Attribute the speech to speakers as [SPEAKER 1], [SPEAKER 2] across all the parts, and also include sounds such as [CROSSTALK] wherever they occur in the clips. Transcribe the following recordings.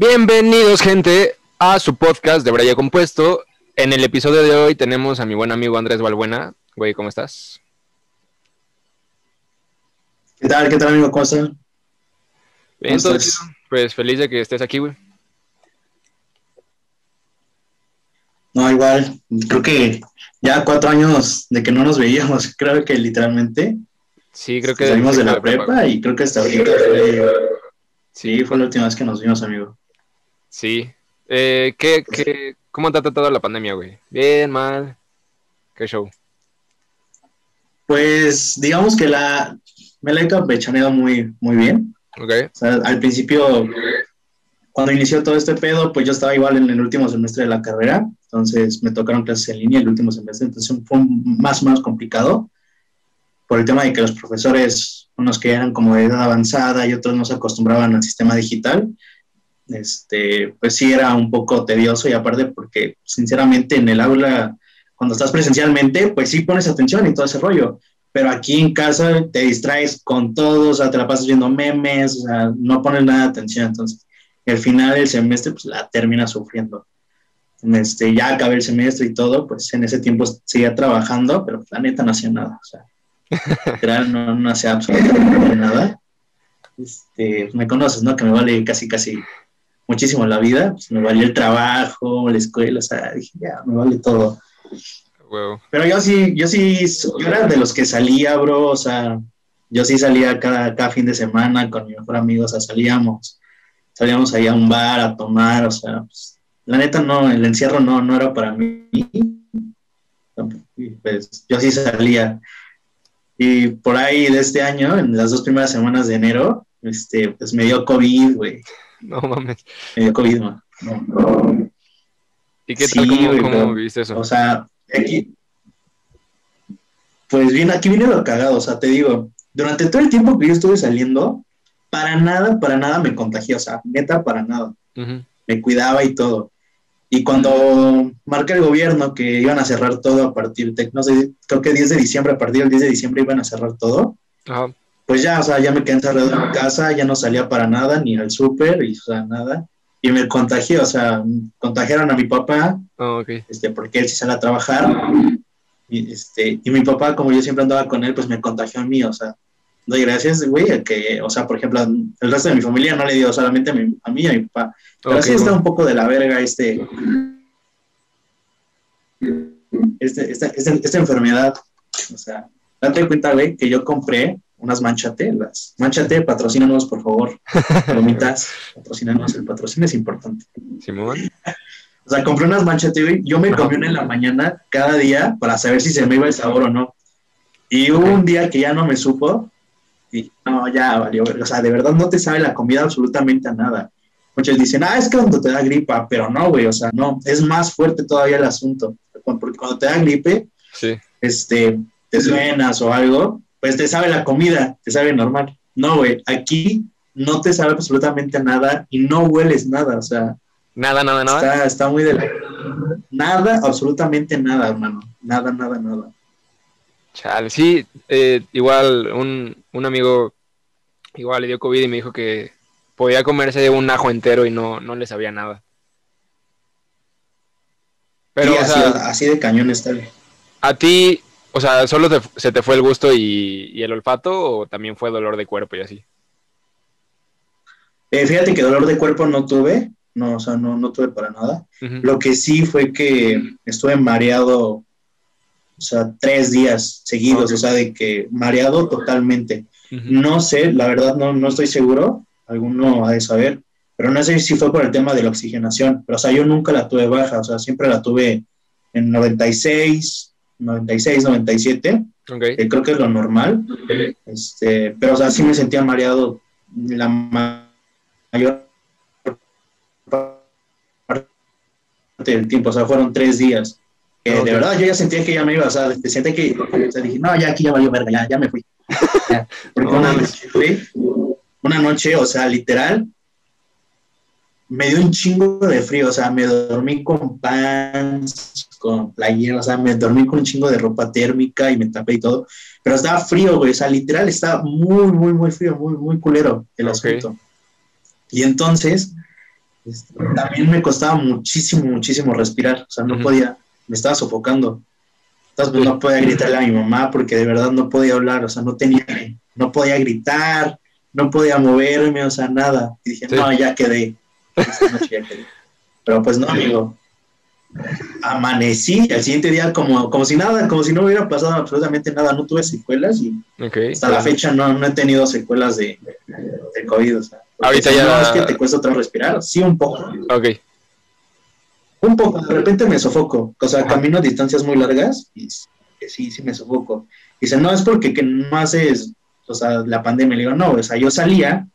[SPEAKER 1] Bienvenidos, gente, a su podcast de Braya Compuesto. En el episodio de hoy tenemos a mi buen amigo Andrés Balbuena. Güey, ¿cómo estás?
[SPEAKER 2] ¿Qué tal? ¿Qué tal, amigo? ¿Cómo estás?
[SPEAKER 1] Bien, chido. Pues feliz de que estés aquí, güey.
[SPEAKER 2] No, igual, creo que ya cuatro años de que no nos veíamos, [LAUGHS] creo que literalmente.
[SPEAKER 1] Sí, creo que.
[SPEAKER 2] Salimos de la prepa, y creo que hasta ahorita fue. Sí, fue la última vez que nos vimos, amigo.
[SPEAKER 1] Sí. Eh, ¿qué, qué, ¿Cómo te ha tratado la pandemia, güey? ¿Bien, mal? ¿Qué show?
[SPEAKER 2] Pues digamos que la, me la he campechaneado muy, muy bien.
[SPEAKER 1] Ok.
[SPEAKER 2] O sea, al principio, cuando inició todo este pedo, pues yo estaba igual en el último semestre de la carrera, entonces me tocaron clases en línea el último semestre, entonces fue más menos complicado por el tema de que los profesores, unos que eran como de edad avanzada y otros no se acostumbraban al sistema digital, este, pues sí era un poco tedioso y aparte porque sinceramente en el aula, cuando estás presencialmente, pues sí pones atención y todo ese rollo, pero aquí en casa te distraes con todo, o sea, te la pasas viendo memes, o sea, no pones nada de atención, entonces el final del semestre pues la terminas sufriendo. Este, ya acabé el semestre y todo, pues en ese tiempo seguía trabajando, pero la neta no hacía nada, o sea, no, no hacía absolutamente nada. Este, me conoces, ¿no? Que me vale casi, casi muchísimo la vida, pues me valió el trabajo, la escuela, o sea, dije, ya, me vale todo. Pero yo sí, yo sí, yo era de los que salía, bro, o sea, yo sí salía cada, cada fin de semana con mi mejor amigo, o sea, salíamos, salíamos ahí a un bar a tomar, o sea, pues, la neta no, el encierro no, no era para mí, pues yo sí salía. Y por ahí de este año, en las dos primeras semanas de enero, este, pues me dio COVID, güey. [LAUGHS]
[SPEAKER 1] No mames.
[SPEAKER 2] Me dio COVID, man. No.
[SPEAKER 1] ¿Y qué
[SPEAKER 2] Sí,
[SPEAKER 1] tal? ¿Cómo,
[SPEAKER 2] güey,
[SPEAKER 1] cómo
[SPEAKER 2] pero,
[SPEAKER 1] viviste eso?
[SPEAKER 2] O sea, aquí, pues bien, aquí viene lo cagado, o sea, te digo, durante todo el tiempo que yo estuve saliendo, para nada, para nada me contagié, o sea, neta, para nada. Me cuidaba y todo. Y cuando marca el gobierno que iban a cerrar todo a partir de, no sé, creo que 10 de diciembre, a partir del 10 de diciembre iban a cerrar todo,
[SPEAKER 1] Ajá.
[SPEAKER 2] Pues ya, o sea, ya me quedé encerrado en mi casa, ya no salía para nada, ni al súper, y, o sea, nada. Y me contagié, o sea, contagiaron a mi papá,
[SPEAKER 1] Ah, ok.
[SPEAKER 2] este, porque él sí sale a trabajar. Y, este, y mi papá, como yo siempre andaba con él, pues me contagió a mí, o sea, doy gracias, güey, a que, o sea, por ejemplo, el resto de mi familia no le dio solamente a, mi- a mí y a mi papá. Pero
[SPEAKER 1] Ok,
[SPEAKER 2] sí está
[SPEAKER 1] bueno.
[SPEAKER 2] un poco de la verga este, este, esta, esta, esta enfermedad. O sea, date cuenta, güey, que yo compré unas manchate, las manchate, patrocínanos, por favor. Palomitas, [LAUGHS] patrocínanos, el patrocinio es importante.
[SPEAKER 1] Simón.
[SPEAKER 2] O sea, compré unas manchate, güey. Yo me comí una en la mañana cada día para saber si se me iba el sabor o no. Y hubo un día que ya no me supo. Y no, ya valió. O sea, de verdad no te sabe la comida absolutamente a nada. Muchos dicen, ah, es que cuando te da gripa, pero no, güey. O sea, no, es más fuerte todavía el asunto. Porque cuando te da gripe,
[SPEAKER 1] Sí.
[SPEAKER 2] este, te suenas o algo, pues te sabe la comida, te sabe normal. No, güey, aquí no te sabe absolutamente nada y no hueles nada. O sea,
[SPEAKER 1] Nada, nada, nada.
[SPEAKER 2] Está, está muy de la... Nada, absolutamente nada, hermano. Nada, nada, nada.
[SPEAKER 1] Chale, sí, eh, igual un, un amigo igual le dio COVID y me dijo que podía comerse un ajo entero y no, no le sabía nada. Pero,
[SPEAKER 2] Sí,
[SPEAKER 1] o
[SPEAKER 2] así,
[SPEAKER 1] sea,
[SPEAKER 2] así de cañón está.
[SPEAKER 1] a ti, o sea, ¿solo te- se te fue el gusto y, y el olfato o también fue dolor de cuerpo y así?
[SPEAKER 2] Eh, fíjate que dolor de cuerpo no tuve, no, o sea, no, no tuve para nada. Lo que sí fue que estuve mareado, o sea, tres días seguidos, o sea, de que mareado totalmente. No sé, la verdad no, no estoy seguro, alguno ha de saber, pero no sé si fue por el tema de la oxigenación, pero o sea, yo nunca la tuve baja, o sea, siempre la tuve en 96, 96, 97,
[SPEAKER 1] Ok.
[SPEAKER 2] que creo que es lo normal, este, pero o sea, sí me sentía mareado la ma- mayor parte del tiempo, o sea, fueron tres días. De verdad, yo ya sentía que ya me iba, o sea, sentía que, o sea, dije, no, ya aquí ya valió verga, ya, ya me fui. [LAUGHS] Ya. Porque
[SPEAKER 1] No,
[SPEAKER 2] una
[SPEAKER 1] mames.
[SPEAKER 2] noche, güey, una noche, o sea, literal, me dio un chingo de frío, o sea, me dormí con pants, con playera, o sea, me dormí con un chingo de ropa térmica y me tapé y todo, pero estaba frío, güey, o sea, literal estaba muy, muy, muy frío, muy, muy culero el
[SPEAKER 1] Ok.
[SPEAKER 2] asunto. Y entonces, este, también me costaba muchísimo, muchísimo respirar, o sea, no podía, me estaba sofocando. Entonces pues, no podía gritarle a mi mamá porque de verdad no podía hablar, o sea, no tenía, no podía gritar, no podía moverme, o sea, nada. Y dije, no, ya quedé. [LAUGHS] Pero pues no, amigo. Amanecí al siguiente día como, como si nada, como si no hubiera pasado absolutamente nada. No tuve secuelas y hasta la fecha no, no he tenido secuelas de, de, COVID. O sea,
[SPEAKER 1] Ahorita ya.
[SPEAKER 2] No es que te cuesta otra respirar, sí, un poco.
[SPEAKER 1] Ok.
[SPEAKER 2] Un poco, de repente me sofoco. O sea, camino a distancias muy largas y sí, sí me sofoco. Dice, no, es porque que no haces o sea, la pandemia. Le digo, no, o sea, yo salía,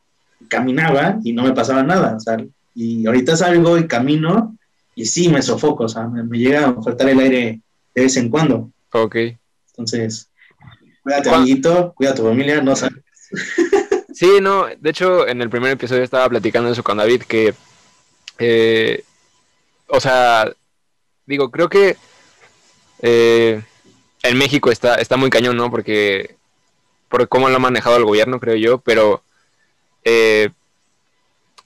[SPEAKER 2] caminaba y no me pasaba nada, o sea, y ahorita salgo y camino y sí me sofoco, o sea, me, llega a faltar el aire de vez en cuando.
[SPEAKER 1] Ok.
[SPEAKER 2] Entonces, cuídate, amiguito, cuida tu familia, no sabes. [LAUGHS]
[SPEAKER 1] Sí, no, de hecho, en el primer episodio estaba platicando eso con David, que, eh, o sea, digo, creo que eh, en México está, está muy cañón, ¿no? Porque por cómo lo ha manejado el gobierno, creo yo, pero eh,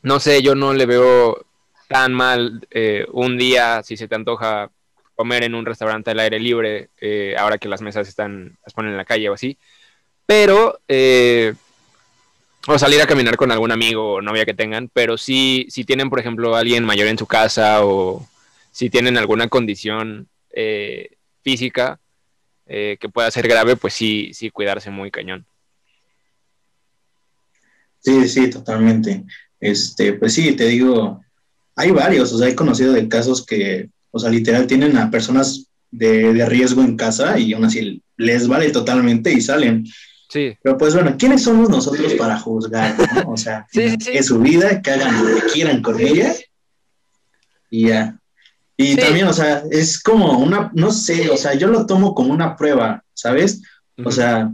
[SPEAKER 1] no sé, yo no le veo tan mal eh, un día si se te antoja comer en un restaurante al aire libre, eh, ahora que las mesas están, las ponen en la calle o así, pero, o salir a caminar con algún amigo o novia que tengan, pero sí, si tienen, por ejemplo, alguien mayor en su casa o si tienen alguna condición física, eh, que pueda ser grave, pues sí, sí cuidarse muy cañón.
[SPEAKER 2] Sí, sí, totalmente. Este, pues sí, te digo, hay varios, o sea, he conocido de casos que, o sea, literal tienen a personas de, riesgo en casa y aún así les vale totalmente y salen.
[SPEAKER 1] Sí.
[SPEAKER 2] Pero pues bueno, ¿quiénes somos nosotros para juzgar? O sea, [LAUGHS] que su vida, que hagan lo que quieran con ella y ya. Y también, o sea, es como una, no sé, o sea, yo lo tomo como una prueba, ¿sabes? O sea,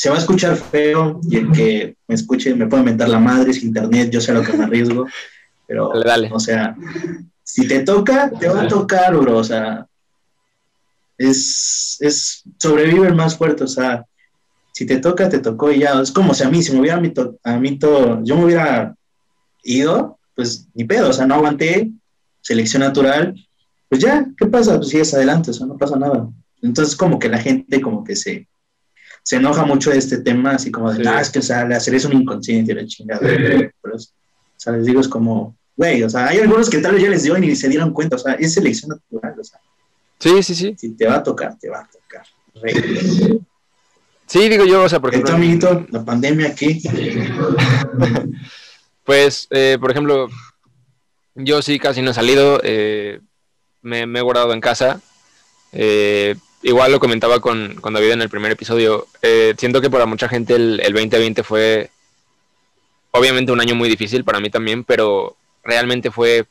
[SPEAKER 2] se va a escuchar feo y el que me escuche me puede mentar la madre, es internet, yo sé lo que me arriesgo, [LAUGHS] pero,
[SPEAKER 1] dale,
[SPEAKER 2] o sea, si te toca, te va a tocar, bro, o sea, es, es, sobrevive el más fuerte, o sea, si te toca, te tocó y ya, es como si a mí, si me hubiera a mí, todo, yo me hubiera ido, pues ni pedo, o sea, no aguanté, selección natural, pues ya, ¿qué pasa? Pues sigues adelante, o sea, no pasa nada. Entonces, como que la gente como que se, se enoja mucho de este tema, así como de, ah, es que, o sea, hacer es un inconsciente, la chingada. Pero, o sea, les digo, es como, güey, o sea, hay algunos que tal vez ya les dio y ni se dieron cuenta, o sea, es selección natural, o sea.
[SPEAKER 1] Sí, sí, sí.
[SPEAKER 2] Si te va a tocar, te va a tocar.
[SPEAKER 1] Sí, digo yo, o sea, por ejemplo.
[SPEAKER 2] amiguito, la pandemia aquí. [LAUGHS]
[SPEAKER 1] pues, eh, por ejemplo, yo sí casi no he salido. Eh, me, he guardado en casa. Eh, igual lo comentaba con, con, David en el primer episodio. Eh, siento que para mucha gente el, el, 2020 fue obviamente un año muy difícil para mí también, pero realmente fue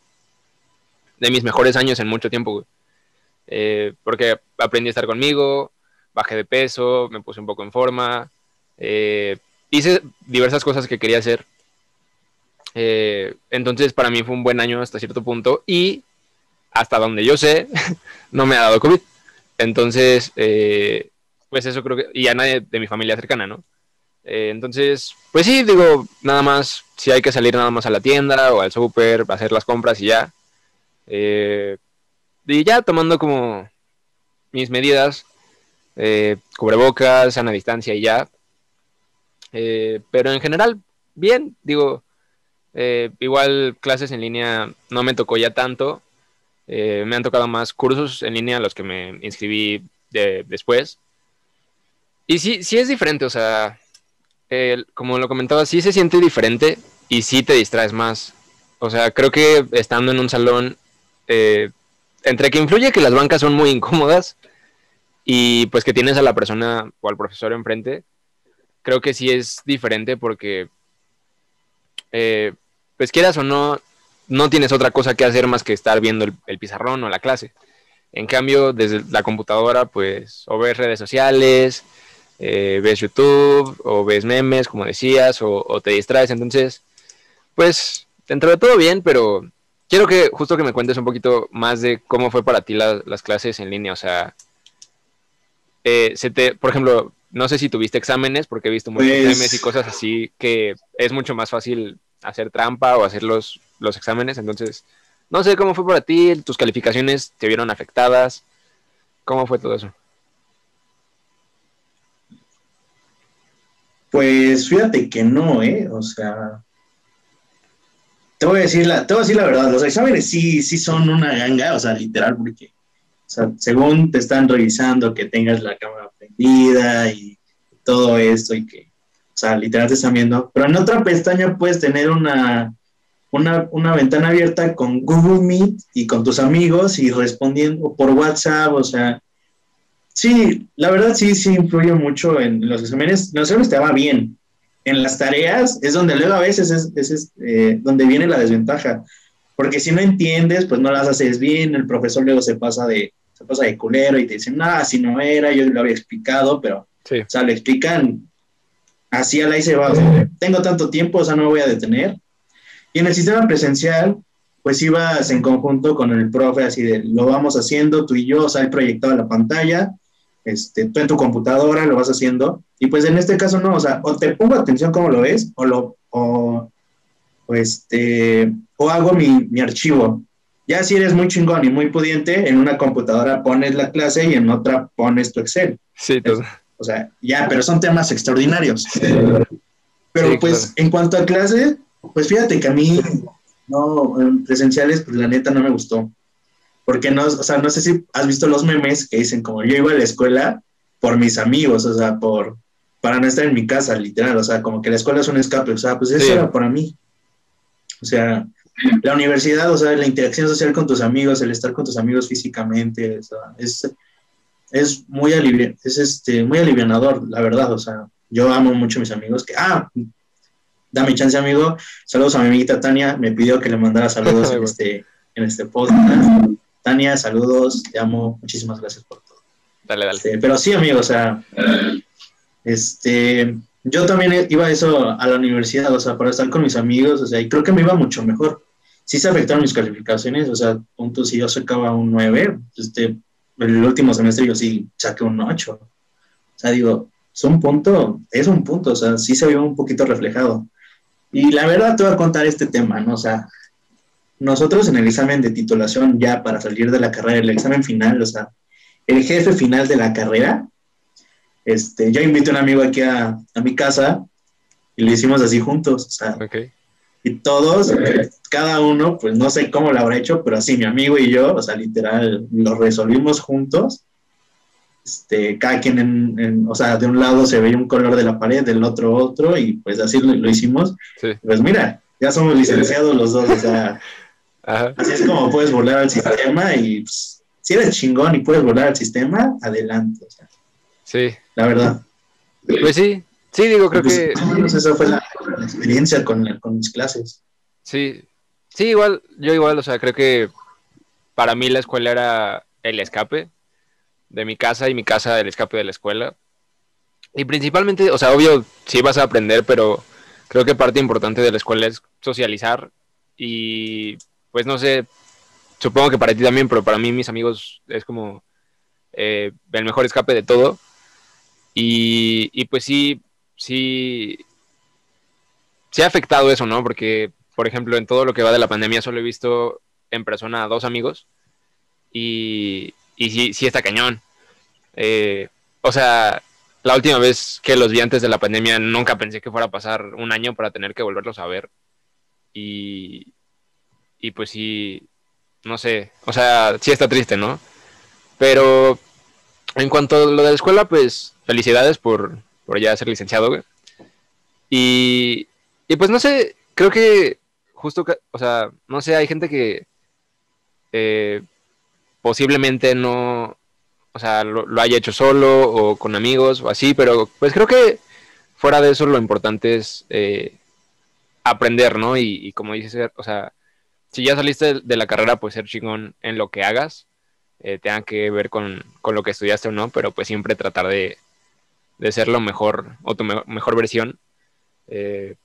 [SPEAKER 1] de mis mejores años en mucho tiempo. Eh, porque aprendí a estar conmigo, bajé de peso, me puse un poco en forma, hice diversas cosas que quería hacer. entonces para mí fue un buen año hasta cierto punto y hasta donde yo sé, [LAUGHS] no me ha dado COVID. Entonces, eh, pues eso creo que, y a nadie de mi familia cercana, ¿no? Eh, entonces, pues sí, digo, nada más, si hay que salir nada más a la tienda o al súper, hacer las compras y ya. Eh, y ya tomando como mis medidas, cubrebocas, sana distancia y ya. pero en general, bien, digo, igual clases en línea no me tocó ya tanto, eh, me han tocado más cursos en línea los que me inscribí después. Y sí, sí es diferente, o sea, como lo comentaba, sí se siente diferente y sí te distraes más. O sea, creo que estando en un salón, eh, entre que influye que las bancas son muy [LAUGHS] incómodas y pues que tienes a la persona o al profesor enfrente, creo que sí es diferente porque, eh, pues quieras o no, no tienes otra cosa que hacer más que estar viendo el, pizarrón o la clase. En cambio, desde la computadora, pues, o ves redes sociales, eh, ves YouTube, o ves memes, como decías, o, te distraes. Entonces, pues, dentro de todo bien, pero quiero que justo que me cuentes un poquito más de cómo fue para ti las clases en línea. O sea, eh, se te, por ejemplo, no sé si tuviste exámenes, porque he visto muchos pues memes y cosas así que es mucho más fácil hacer trampa o hacerlos los exámenes, entonces, no sé cómo fue para ti, tus calificaciones te vieron afectadas, ¿cómo fue todo eso?
[SPEAKER 2] Pues fíjate que no, ¿eh? O sea, te voy a decir la, te voy a decir la verdad, los exámenes sí, sí son una ganga, o sea, literal, porque, o sea, según te están revisando que tengas la cámara prendida y todo esto y que, sea, literal te están viendo, pero en otra pestaña puedes tener una, una, una ventana abierta con Google Meet y con tus amigos y respondiendo por WhatsApp, o sea, Sí, la verdad sí, sí influye mucho en los exámenes. los exámenes te va bien. En las tareas es donde luego a veces es, eh, donde viene la desventaja. Porque si no entiendes, pues no las haces bien, el profesor luego se pasa de, se pasa de culero y te dicen, nada, si no era, yo lo había explicado, pero, o sea, lo explican así a la y se va. tengo tanto tiempo, o sea, no me voy a detener. Y en el sistema presencial, pues ibas en conjunto con el profe, así de, lo vamos haciendo, tú y yo, o sea, el proyectado en la pantalla, este, tú en tu computadora lo vas haciendo, y pues en este caso no, o sea, o te pongo atención cómo lo ves, o lo, o, este, o hago mi, mi archivo. Ya si eres muy chingón y muy pudiente, en una computadora pones la clase y en otra pones tu Excel.
[SPEAKER 1] Sí.
[SPEAKER 2] O sea, ya, pero son temas extraordinarios. Pero pues en cuanto a clase, pues fíjate que a mí, no, presenciales, pues la neta no me gustó. Porque no, o sea, no sé si has visto los memes que dicen como yo iba a la escuela por mis amigos, o sea, por para no estar en mi casa, literal, o sea, como que la escuela es un escape, o sea, pues eso era para mí. O sea, la universidad, o sea, la interacción social con tus amigos, el estar con tus amigos físicamente, o sea, es, es muy alivi es este muy alivianador, la verdad, o sea, yo amo mucho a mis amigos que ah, dame chance, amigo. Saludos a mi amiguita Tania, me pidió que le mandara saludos [LAUGHS] en este en este podcast. Tania, saludos, te amo, muchísimas gracias por todo.
[SPEAKER 1] Dale, dale.
[SPEAKER 2] Este, pero sí, amigo, o sea, este, yo también iba a eso a la universidad, o sea, para estar con mis amigos, o sea, y creo que me iba mucho mejor. Sí se afectaron mis calificaciones, o sea, punto, si yo sacaba un 9, este, el último semestre yo sí saqué un 8. O sea, digo, es un punto, es un punto, o sea, sí se vio un poquito reflejado. Y la verdad te voy a contar este tema, ¿no? O sea, nosotros en el examen de titulación ya para salir de la carrera, el examen final, o sea, el jefe final de la carrera, este, yo invité a un amigo aquí a, mi casa y lo hicimos así juntos, o sea, y todos, cada uno, pues no sé cómo lo habrá hecho, pero así mi amigo y yo, o sea, literal, lo resolvimos juntos. Este, cada quien en, o sea, de un lado se veía un color de la pared, del otro otro, y pues así lo, hicimos. Pues mira, ya somos licenciados los dos, o sea, [LAUGHS] Así es como puedes volar al sistema y pues, si eres chingón y puedes volar al sistema, adelante.
[SPEAKER 1] sí.
[SPEAKER 2] La verdad.
[SPEAKER 1] Pues sí, sí, digo, creo
[SPEAKER 2] pues, que... esa fue la, experiencia con, mis clases.
[SPEAKER 1] Sí, sí, igual, yo igual, o sea, creo que para mí la escuela era el escape de mi casa y mi casa el escape de la escuela. Y principalmente, o sea, obvio, sí vas a aprender, pero creo que parte importante de la escuela es socializar y pues no sé, supongo que para ti también, pero para mí mis amigos es como eh, el mejor escape de todo. Y, y, pues sí, sí, sí ha afectado eso, ¿no? Porque, por ejemplo, en todo lo que va de la pandemia solo he visto en persona a dos amigos y, y sí, sí está cañón. Eh, o sea, la última vez que los vi antes de la pandemia nunca pensé que fuera a pasar un año para tener que volverlos a ver. Y, y pues sí, no sé, o sea, sí está triste, ¿no? Pero en cuanto a lo de la escuela, pues felicidades por, por ya ser licenciado, güey. Y, y pues no sé, creo que justo, o sea, no sé, hay gente que eh, posiblemente no, o sea, lo, haya hecho solo o con amigos o así, pero pues creo que fuera de eso lo importante es eh, aprender, ¿no? Y, como dices, o sea, si ya saliste de la carrera, pues ser chingón en lo que hagas, eh, tenga que ver con, lo que estudiaste o no, pero pues siempre tratar de, ser lo mejor o tu mejor versión. Eh,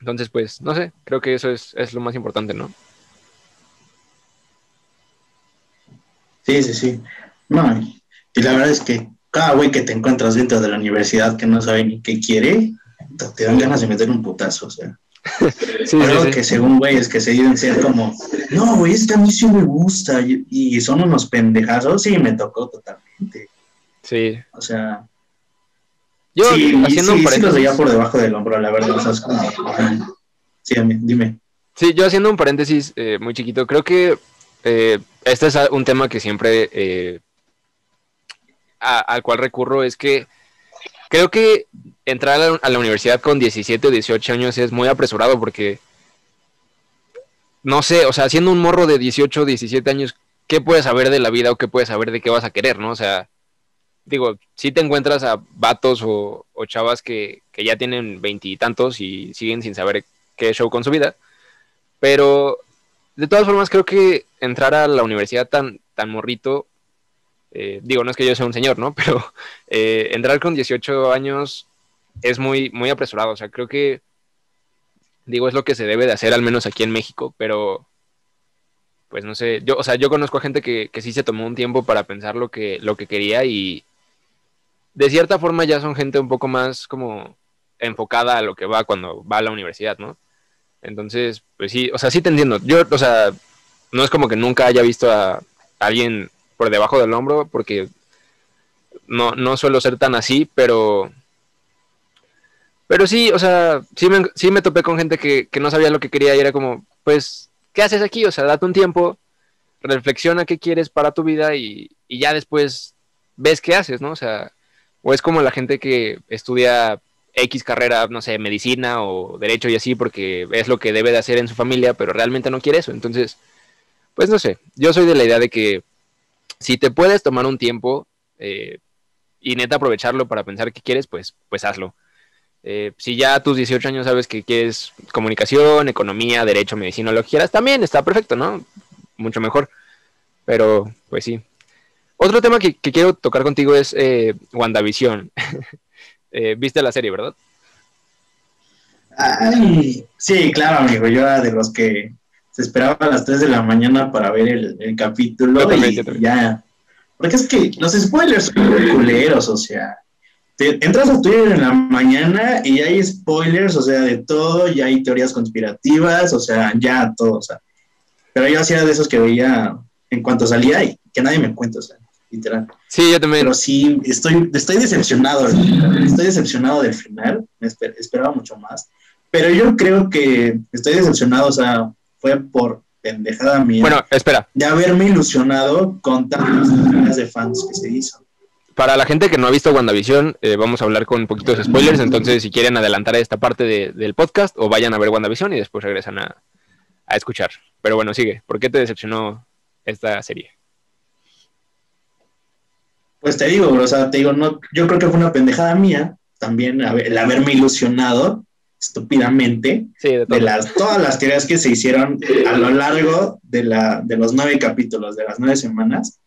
[SPEAKER 1] entonces, pues, no sé, creo que eso es, lo más importante, ¿no?
[SPEAKER 2] Sí, sí, sí. No, y la verdad es que cada güey que te encuentras dentro de la universidad que no sabe ni qué quiere, te dan ganas de meter un putazo, o sea. [LAUGHS] sí, que según güeyes que se dicen ser como, no, güey, es que a mí sí me gusta y, son unos pendejazos, sí, me tocó totalmente.
[SPEAKER 1] Sí.
[SPEAKER 2] O sea, yo sí, haciendo sí, sí los veía por debajo del hombro, la verdad, o sea, es como, sí, dime.
[SPEAKER 1] Sí, yo haciendo un paréntesis eh, muy chiquito, creo que eh, este es un tema que siempre eh, al cual recurro, es que creo que entrar a la, universidad con 17 o 18 años es muy apresurado porque, no sé, o sea, siendo un morro de 18 o 17 años, ¿qué puedes saber de la vida o qué puedes saber de qué vas a querer, no? O sea, digo, si te encuentras a vatos o, chavas que, que, ya tienen veintitantos y, siguen sin saber qué show con su vida, pero de todas formas creo que entrar a la universidad tan, tan morrito eh, digo, no es que yo sea un señor, ¿no? [LAUGHS] Pero eh, entrar con 18 años es muy, muy apresurado. O sea, creo que, digo, es lo que se debe de hacer, al menos aquí en México, pero, pues no sé, yo, o sea, yo conozco a gente que, que sí se tomó un tiempo para pensar lo que, lo que quería y de cierta forma ya son gente un poco más como enfocada a lo que va cuando va a la universidad, ¿no? Entonces, pues sí, o sea, sí te entiendo. Yo, o sea, no es como que nunca haya visto a alguien por debajo del hombro, porque no, no suelo ser tan así, pero... Pero sí, o sea, sí me, sí me topé con gente que, no sabía lo que quería y era como, pues, ¿qué haces aquí? O sea, date un tiempo, reflexiona qué quieres para tu vida y, y ya después ves qué haces, ¿no? O sea, o es como la gente que estudia X carrera, no sé, medicina o derecho y así, porque es lo que debe de hacer en su familia, pero realmente no quiere eso. Entonces, pues no sé, yo soy de la idea de que si te puedes tomar un tiempo eh, y neta aprovecharlo para pensar qué quieres, pues, pues hazlo. Eh, si ya a tus 18 años sabes que quieres comunicación, economía, derecho, medicina, lo que quieras, también está perfecto, ¿no? Mucho mejor. Pero, pues sí. Otro tema que, quiero tocar contigo es eh, WandaVision. [LAUGHS] Viste la serie, ¿verdad?
[SPEAKER 2] sí, claro, amigo. Yo era de los que se esperaba a las 3 de la mañana para ver el, capítulo y ya. Porque es que los spoilers son muy culeros, o sea, entras a Twitter en la mañana y hay spoilers, o sea, de todo, ya hay teorías conspirativas, o sea, ya todo, o sea. Pero yo hacía de esos que veía en cuanto salía y que nadie me cuenta, o sea, literal.
[SPEAKER 1] Sí, yo también.
[SPEAKER 2] Pero sí, estoy, estoy decepcionado, estoy decepcionado del final, me esperaba mucho más. Pero yo creo que estoy decepcionado, o sea, fue por pendejada mía.
[SPEAKER 1] Bueno, espera.
[SPEAKER 2] De haberme ilusionado con tantas de fans que se hizo.
[SPEAKER 1] Para la gente que no ha visto WandaVision, eh, vamos a hablar con un poquito de spoilers, entonces si quieren adelantar esta parte del podcast o vayan a ver WandaVision y después regresan a, escuchar. Pero bueno, sigue. ¿Por qué te decepcionó esta serie?
[SPEAKER 2] Pues te digo, o sea, te digo, no, yo creo que fue una pendejada mía también el haberme ilusionado estúpidamente de, las, todas las teorías que se hicieron a lo largo de, la, de los nueve capítulos, de las nueve semanas.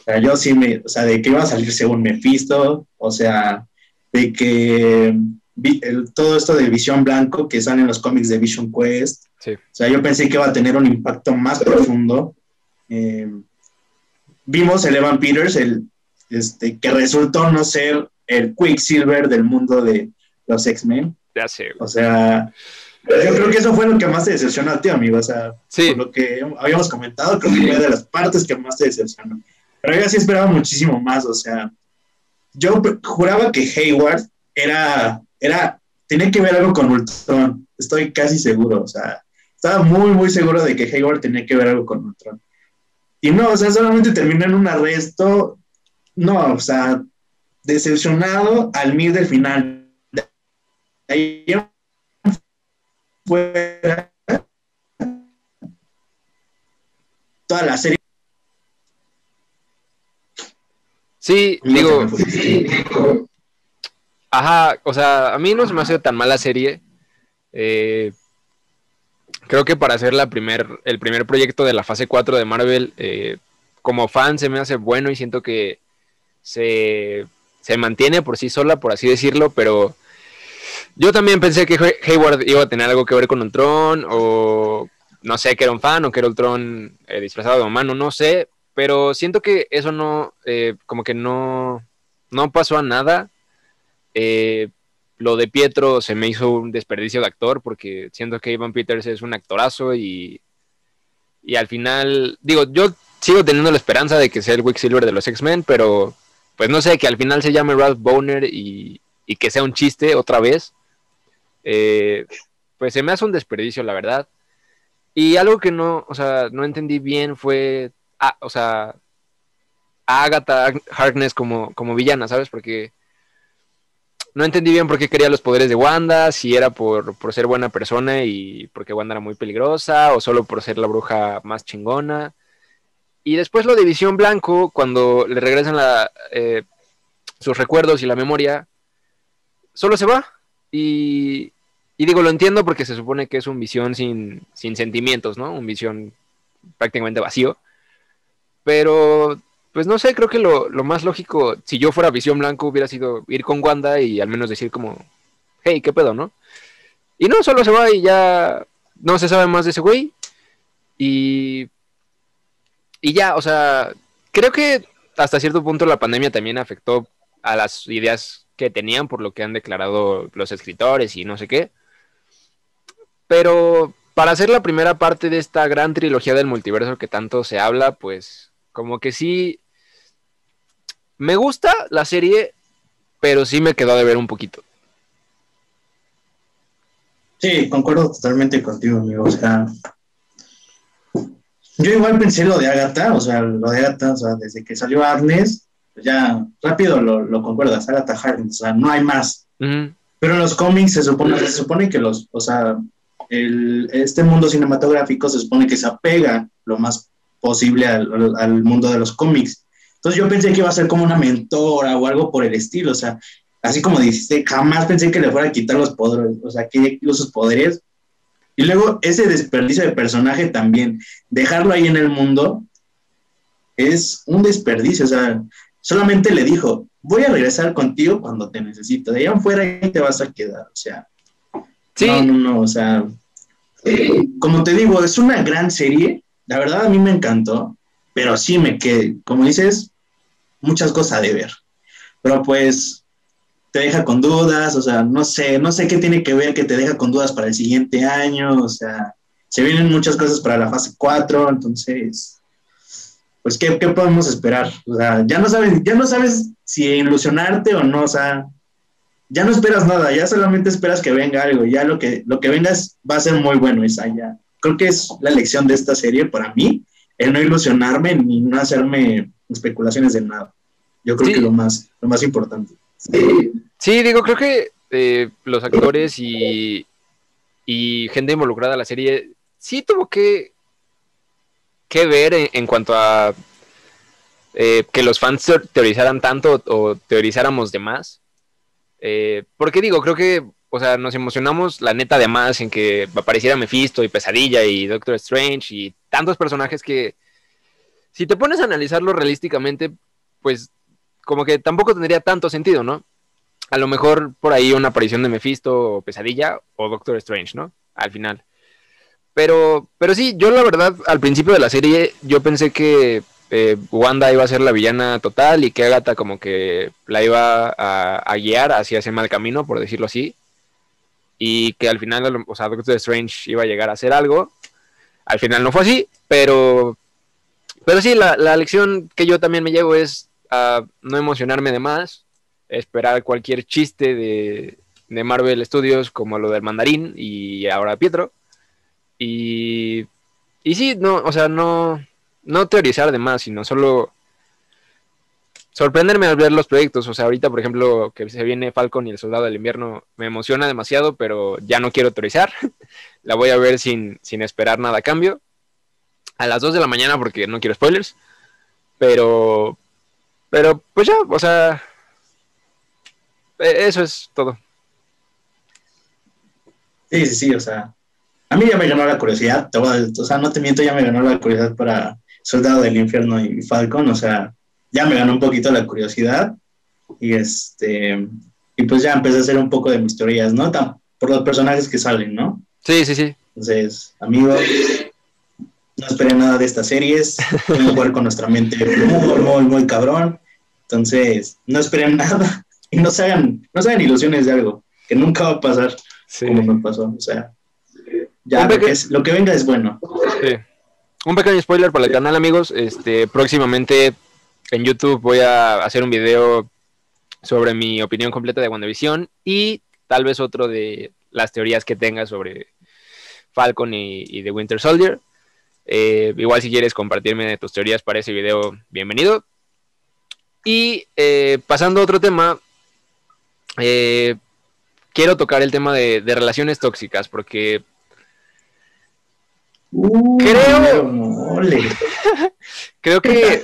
[SPEAKER 2] O sea, yo sí me, o sea, de que iba a salir según Mephisto, o sea, de que todo esto de Visión Blanco que sale en los cómics de Vision Quest, o sea, yo pensé que iba a tener un impacto más profundo. Eh, vimos el Evan Peters, el, este, que resultó no ser el Quicksilver del mundo de los X-Men. O sea, yo creo que eso fue lo que más te decepcionó a ti, amigo. O sea, por lo que habíamos comentado, creo que fue de las partes que más te decepcionó. Pero yo sí esperaba muchísimo más. O sea, yo juraba que Hayward era, era, tenía que ver algo con Ultron. Estoy casi seguro. O sea, estaba muy, muy seguro de que Hayward tenía que ver algo con Ultron. Y no, o sea, solamente terminó en un arresto. No, o sea, decepcionado al mil del final ahí fuera toda la serie.
[SPEAKER 1] Sí, digo. Ajá, o sea, a mí no se me ha sido tan mala serie. Eh, creo que para hacer la primer, el primer proyecto de la fase 4 de Marvel, eh, como fan se me hace bueno y siento que se, se mantiene por sí sola, por así decirlo, pero yo también pensé que Hayward iba a tener algo que ver con un tron, o no sé, que era un fan, o que era un tron eh, disfrazado de humano, no sé, pero siento que eso no, eh, como que no, no pasó a nada. Eh, lo de Pietro se me hizo un desperdicio de actor porque siento que Ivan Peters es un actorazo y, y al final, digo, yo sigo teniendo la esperanza de que sea el Silver de los X-Men, pero pues no sé, que al final se llame Ralph Boner y, y que sea un chiste otra vez, eh, pues se me hace un desperdicio, la verdad. Y algo que no, o sea, no entendí bien fue, ah, o sea, a Agatha Harkness como, como villana, ¿sabes? Porque no entendí bien por qué quería los poderes de Wanda, si era por, por, ser buena persona y porque Wanda era muy peligrosa, o solo por ser la bruja más chingona. Y después lo de Visión Blanco, cuando le regresan la, eh, sus recuerdos y la memoria, solo se va. Y, y, digo, lo entiendo porque se supone que es un visión sin, sin sentimientos, ¿no? Un visión prácticamente vacío. Pero pues no sé, creo que lo, más lógico, si yo fuera Visión Blanco, hubiera sido ir con Wanda y al menos decir como, hey, ¿qué pedo, no? Y no, solo se va y ya no se sabe más de ese güey. Y, y ya, o sea, creo que hasta cierto punto la pandemia también afectó a las ideas que tenían por lo que han declarado los escritores y no sé qué. Pero para hacer la primera parte de esta gran trilogía del multiverso que tanto se habla, pues como que sí me gusta la serie, pero sí me quedó de ver un poquito.
[SPEAKER 2] Sí, concuerdo totalmente contigo, amigo. O sea, yo igual pensé lo de Agatha, o sea, lo de Agatha, o sea, desde que salió Agnes, pues ya rápido lo, lo concuerdas, Agatha Harkness, o sea, no hay más. Pero en los cómics se supone, se supone que los, o sea, el, este mundo cinematográfico se supone que se apega lo más posible al, al mundo de los cómics. Entonces yo pensé que iba a ser como una mentora o algo por el estilo, o sea, así como dijiste, jamás pensé que le fuera a quitar los poderes, o sea, que sus poderes. Y luego ese desperdicio de personaje también, dejarlo ahí en el mundo, es un desperdicio, o sea, solamente le dijo, voy a regresar contigo cuando te necesito, de allá afuera ahí te vas a quedar, o sea, sí. no, no, no, o sea, eh, como te digo, es una gran serie, la verdad a mí me encantó, pero sí me quedé, como dices, muchas cosas de ver. Pero pues te deja con dudas, o sea, no sé, no sé qué tiene que ver que te deja con dudas para el siguiente año, o sea, se vienen muchas cosas para la fase 4, entonces, pues, ¿qué, qué podemos esperar? O sea, ya no sabes, ya no sabes si ilusionarte o no, o sea, ya no esperas nada, ya solamente esperas que venga algo, ya lo que, lo que vengas va a ser muy bueno, esa ya. Creo que es la lección de esta serie para mí, el no ilusionarme ni no hacerme especulaciones de nada. Yo creo que lo más, lo más importante.
[SPEAKER 1] Sí, digo, creo que eh, los actores y, y gente involucrada en la serie sí tuvo que, que ver en, cuanto a eh, que los fans teorizaran tanto o teorizáramos de más. Eh, porque digo, creo que, o sea, nos emocionamos la neta de más en que apareciera Mephisto y Pesadilla y Doctor Strange y tantos personajes que, si te pones a analizarlo realísticamente, pues como que tampoco tendría tanto sentido, ¿no? A lo mejor por ahí una aparición de Mephisto o Pesadilla o Doctor Strange, ¿no? Al final. Pero, pero sí, yo la verdad, al principio de la serie, yo pensé que eh, Wanda iba a ser la villana total y que Agatha como que la iba a, guiar hacia ese mal camino, por decirlo así. Y que al final, o sea, Doctor Strange iba a llegar a hacer algo. Al final no fue así, pero pero sí, la, lección que yo también me llevo es a no emocionarme de más, esperar cualquier chiste de, Marvel Studios como lo del mandarín y ahora Pietro. Y, y sí, no, o sea, no, no teorizar de más, sino solo sorprenderme al ver los proyectos. O sea, ahorita, por ejemplo, que se viene Falcon y el Soldado del Invierno, me emociona demasiado, pero ya no quiero teorizar. [LAUGHS] La voy a ver sin, sin esperar nada a cambio a las 2 de la mañana porque no quiero spoilers. Pero, pero pues ya, o sea, eso es todo.
[SPEAKER 2] Sí, sí, sí, o sea, a mí ya me ganó la curiosidad, o sea, no te miento, ya me ganó la curiosidad para Soldado del Infierno y Falcon, o sea, ya me ganó un poquito la curiosidad y este, y pues ya empecé a hacer un poco de mis teorías, ¿no? por los personajes que salen, ¿no?
[SPEAKER 1] Sí, sí, sí.
[SPEAKER 2] Entonces, amigos, no esperen nada de estas series, a jugar con nuestra mente muy, muy, muy cabrón. Entonces, no esperen [LAUGHS] nada y no se hagan, no se hagan ilusiones de algo. que nunca va a pasar como me pasó. O sea, ya lo que, venga es bueno.
[SPEAKER 1] Sí. Un pequeño spoiler para el canal, amigos. Este, próximamente en YouTube voy a hacer un video sobre mi opinión completa de WandaVision y tal vez otro de las teorías que tenga sobre Falcon y, The Winter Soldier. Eh, igual si quieres compartirme tus teorías para ese video, bienvenido. Y eh, pasando a otro tema, eh, quiero tocar el tema de, relaciones tóxicas, porque
[SPEAKER 2] uh, creo, [LAUGHS]
[SPEAKER 1] creo que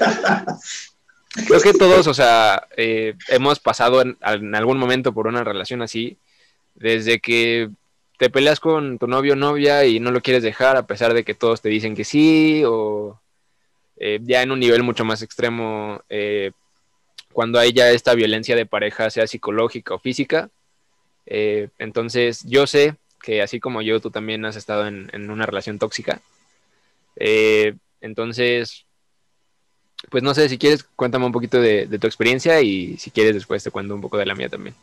[SPEAKER 1] [LAUGHS] creo que todos, o sea, eh, hemos pasado en, algún momento por una relación así, desde que te peleas con tu novio o novia y no lo quieres dejar a pesar de que todos te dicen que sí, o ya en un nivel mucho más extremo, cuando hay ya esta violencia de pareja, sea psicológica o física. Eh, entonces, yo sé que así como yo, tú también has estado en, una relación tóxica. Eh, entonces, pues no sé, si quieres, cuéntame un poquito de, tu experiencia y si quieres después te cuento un poco de la mía también.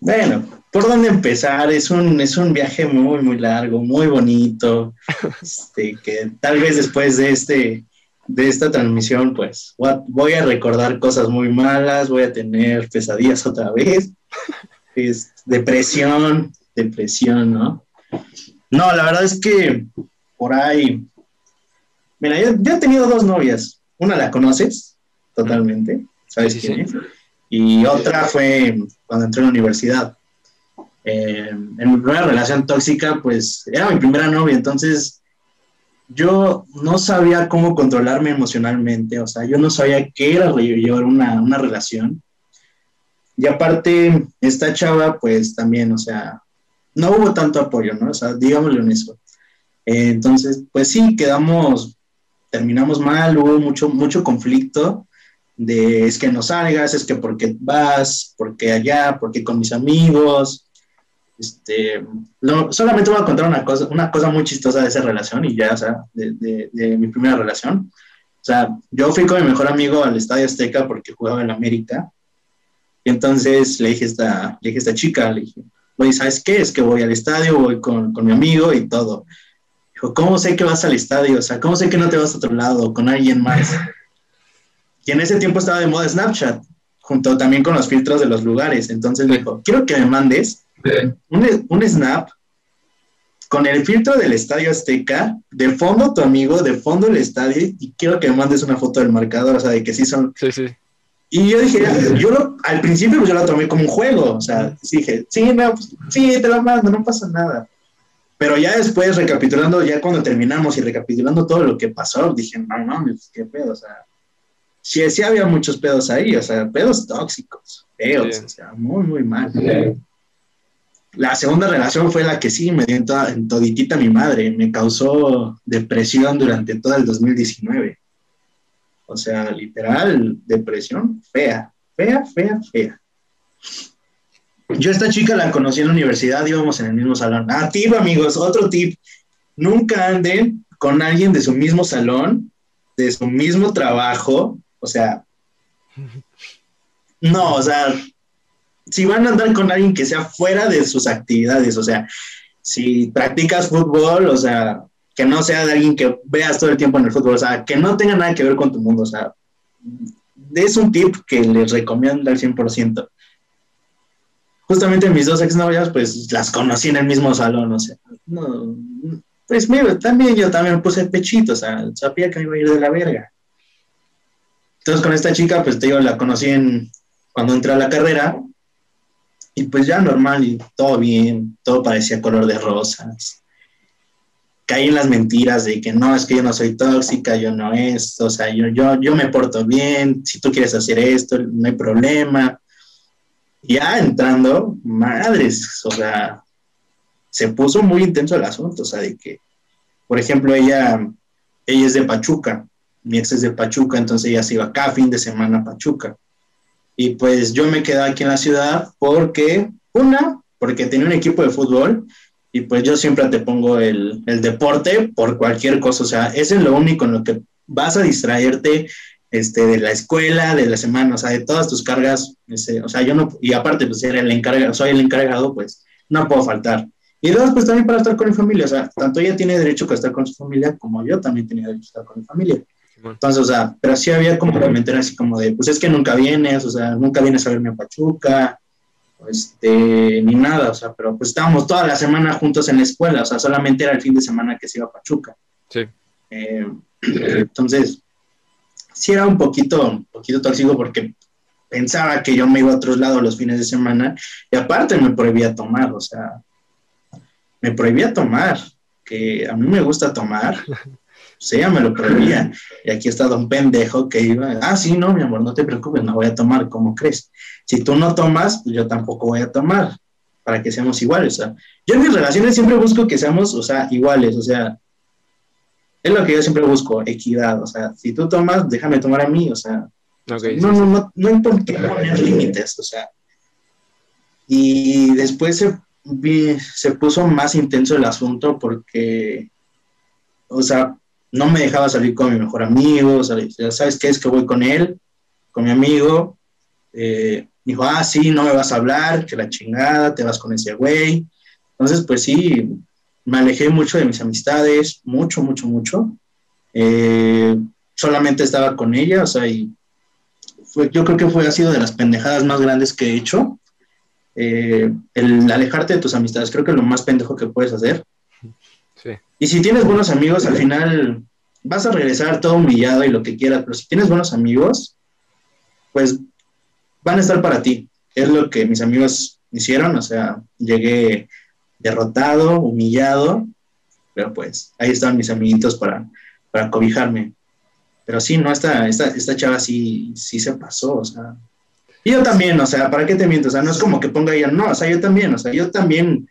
[SPEAKER 2] Bueno, ¿por dónde empezar? Es un, es un viaje muy, muy largo, muy bonito, [LAUGHS] este, que tal vez después de este de esta transmisión, pues voy a recordar cosas muy malas, voy a tener pesadillas otra vez, [LAUGHS] es depresión, depresión, ¿no? No, la verdad es que por ahí, mira, yo, he tenido dos novias, una la conoces totalmente, ¿sabes quién es? Y otra fue cuando entré a la universidad. Eh, en mi primera relación tóxica, pues era mi primera novia, entonces yo no sabía cómo controlarme emocionalmente, o sea, yo no sabía qué era llevar una, una relación. Y aparte, esta chava, pues también, o sea, no hubo tanto apoyo, ¿no? O sea, digámoslo en eso. entonces, pues sí, quedamos, terminamos mal, hubo mucho, mucho conflicto de es que no salgas, es que porque vas, porque allá, porque con mis amigos, este, solamente voy a contar una cosa, una cosa muy chistosa de esa relación y ya, o sea, de, de, mi primera relación. O sea, yo fui con mi mejor amigo al Estadio Azteca porque jugaba en América. Y entonces le dije a esta, le dije esta chica, le dije, oye, ¿sabes qué? Es que voy al estadio, voy con, con mi amigo y todo. Dijo, ¿cómo sé que vas al estadio? O sea, ¿cómo sé que no te vas a otro lado con alguien más? [LAUGHS] Y en ese tiempo estaba de moda Snapchat, junto también con los filtros de los lugares. Entonces me dijo, quiero que me mandes un, snap con el filtro del Estadio Azteca, de fondo tu amigo, de fondo el estadio, y quiero que me mandes una foto del marcador, o sea, de que sí son...
[SPEAKER 1] Sí, sí.
[SPEAKER 2] Y yo dije, yo al principio pues yo lo tomé como un juego, o sea, dije, sí, no, pues, sí, te lo mando, no pasa nada. Pero ya después, recapitulando, ya cuando terminamos y recapitulando todo lo que pasó, dije, no, no, qué pedo, o sea, sí, sí había muchos pedos ahí, o sea, pedos tóxicos, feos, o sea, muy, muy mal. La segunda relación fue la que sí me dio en, toditita mi madre, me causó depresión durante todo el 2019. O sea, literal, depresión fea, fea, fea, fea. Yo esta chica la conocí en la universidad, íbamos en el mismo salón. Ah, tip, amigos, otro tip. Nunca anden con alguien de su mismo salón, de su mismo trabajo. O sea, no, o sea, si van a andar con alguien que sea fuera de sus actividades, o sea, si practicas fútbol, o sea, que no sea de alguien que veas todo el tiempo en el fútbol, o sea, que no tenga nada que ver con tu mundo, o sea, es un tip que les recomiendo al 100%. Justamente mis dos exnovias, pues las conocí en el mismo salón, o sea, no, pues mira, también yo también puse pechito, o sea, sabía que me iba a ir de la verga. Entonces con esta chica, pues te digo, la conocí en, cuando entré a la carrera, y pues ya normal y todo bien, todo parecía color de rosas. Caí en las mentiras de que no, es que yo no soy tóxica, yo no es, o sea, yo, yo, yo me porto bien, si tú quieres hacer esto, no hay problema. Ya entrando, madres, o sea, se puso muy intenso el asunto, o sea, de que, por ejemplo, ella, ella es de Pachuca, mi ex es de Pachuca, entonces ella se iba cada fin de semana a Pachuca. Y pues yo me quedé aquí en la ciudad porque, una, porque tenía un equipo de fútbol y pues yo siempre te pongo el, el deporte por cualquier cosa. O sea, ese es lo único en lo que vas a distraerte este, de la escuela, de la semana, o sea, de todas tus cargas, ese, o sea, yo no, y aparte, pues era el encargado, soy el encargado, pues no puedo faltar. Y dos, pues también para estar con mi familia, o sea, tanto ella tiene derecho a estar con su familia como yo también tenía derecho a estar con mi familia. Entonces, o sea, pero sí había como comentarios así como de, pues es que nunca vienes, o sea, nunca vienes a verme a Pachuca, este, ni nada, o sea, pero pues estábamos toda la semana juntos en la escuela, o sea, solamente era el fin de semana que se iba a Pachuca.
[SPEAKER 1] Sí.
[SPEAKER 2] Eh, entonces, sí era un poquito, un poquito tóxico porque pensaba que yo me iba a otros lados los fines de semana y aparte me prohibía tomar, o sea, me prohibía tomar, que a mí me gusta tomar, [LAUGHS] pues ella me lo prohibía. Y aquí está don pendejo que iba, ah, sí, no, mi amor, no te preocupes, no voy a tomar, ¿cómo crees? Si tú no tomas, pues yo tampoco voy a tomar, para que seamos iguales. O sea, yo en mis relaciones siempre busco que seamos, o sea, iguales, o sea, es lo que yo siempre busco, equidad. O sea, si tú tomas, déjame tomar a mí, o sea, no, no, no, no hay por qué poner límites, o sea. Y después se, se puso más intenso el asunto porque, o sea, no me dejaba salir con mi mejor amigo, sea, ¿sabes qué es que voy con él, con mi amigo? Eh, dijo, ah, sí, no me vas a hablar, que la chingada, te vas con ese güey. Entonces, pues sí, me alejé mucho de mis amistades, mucho, mucho, mucho. Eh, solamente estaba con ella, o sea, y yo creo que fue, ha sido de las pendejadas más grandes que he hecho. Eh, el alejarte de tus amistades, creo que es lo más pendejo que puedes hacer. Y si tienes buenos amigos, al final vas a regresar todo humillado y lo que quieras, pero si tienes buenos amigos, pues van a estar para ti. Es lo que mis amigos hicieron, o sea, llegué derrotado, humillado, pero pues ahí estaban mis amiguitos para, para cobijarme. Pero sí, no, esta, esta, esta chava sí, sí se pasó, o sea. Y yo también, o sea, ¿para qué te miento? O sea, no es como que ponga ella, no, o sea, yo también, o sea, yo también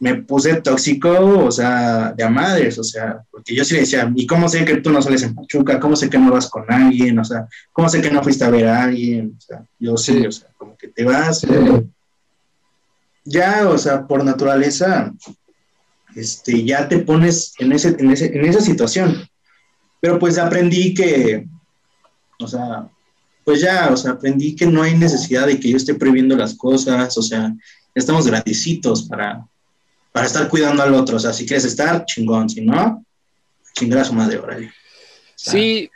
[SPEAKER 2] me puse tóxico, o sea, de a madres, o sea, porque yo sí decía, ¿y cómo sé que tú no sales en Pachuca? ¿Cómo sé que no vas con alguien? O sea, ¿cómo sé que no fuiste a ver a alguien? O sea, yo sí, o sea, como que te vas, ya, o sea, por naturaleza, este, ya te pones en, ese, en, ese, en esa situación. Pero pues aprendí que, o sea, pues ya, o sea, aprendí que no hay necesidad de que yo esté prohibiendo las cosas, o sea, estamos grandecitos para, para estar cuidando al otro, o sea, si quieres estar, chingón, si no, chingar a su madre, órale.
[SPEAKER 1] sí,